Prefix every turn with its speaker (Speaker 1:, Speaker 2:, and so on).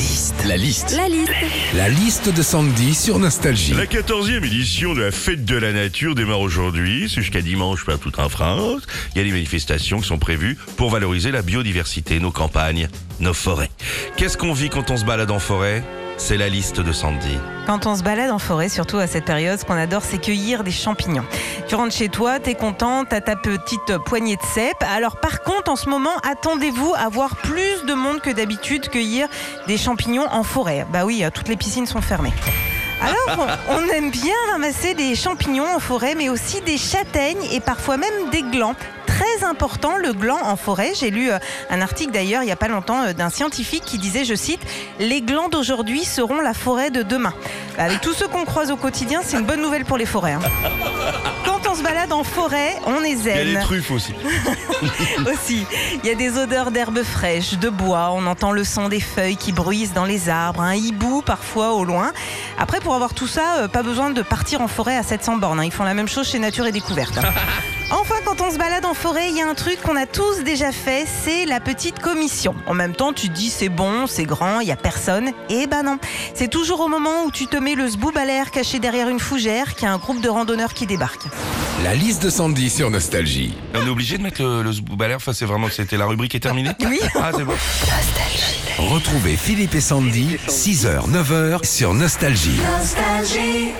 Speaker 1: liste. La liste.
Speaker 2: La liste.
Speaker 1: La liste de Sandy sur Nostalgie.
Speaker 3: La 14e édition de la fête de la nature démarre aujourd'hui. C'est jusqu'à dimanche partout en France. Il y a des manifestations qui sont prévues pour valoriser la biodiversité, nos campagnes, nos forêts. Qu'est-ce qu'on vit quand on se balade en forêt? C'est la liste de Sandy.
Speaker 4: Quand on se balade en forêt, surtout à cette période, ce qu'on adore, c'est cueillir des champignons. Tu rentres chez toi, t'es content, t'as ta petite poignée de cèpes. Alors par contre, en ce moment, attendez-vous à voir plus de monde que d'habitude cueillir des champignons en forêt. Bah oui, toutes les piscines sont fermées. Alors, on aime bien ramasser des champignons en forêt, mais aussi des châtaignes et parfois même des glands. Important, le gland en forêt. J'ai lu euh, un article d'ailleurs il n'y a pas longtemps euh, d'un scientifique qui disait, je cite, Les glands d'aujourd'hui seront la forêt de demain. Bah, avec tous ceux qu'on croise au quotidien, c'est une bonne nouvelle pour les forêts. hein. Quand on se balade en forêt, on est
Speaker 3: Il y a
Speaker 4: zen
Speaker 3: des truffes aussi.
Speaker 4: aussi. Il y a des odeurs d'herbes fraîches, de bois, on entend le son des feuilles qui bruissent dans les arbres, un hibou parfois au loin. Après, pour avoir tout ça, euh, pas besoin de partir en forêt à 700 bornes. hein. Ils font la même chose chez Nature et Découverte. quand on se balade en forêt, il y a un truc qu'on a tous déjà fait, c'est la petite commission. En même temps, tu te dis c'est bon, c'est grand, il y a personne. Eh ben non. C'est toujours au moment où tu te mets le zboob à l'air caché derrière une fougère qu'il y a un groupe de randonneurs qui débarque.
Speaker 1: La liste de Sandy sur Nostalgie.
Speaker 3: On est obligé de mettre le, le zboob à l'air Enfin, c'est vraiment que c'était la rubrique est terminée
Speaker 4: Oui.
Speaker 3: Ah, c'est bon.
Speaker 1: Retrouvez Philippe et Sandy, 6h, 9h sur Nostalgie.
Speaker 2: Nostalgie.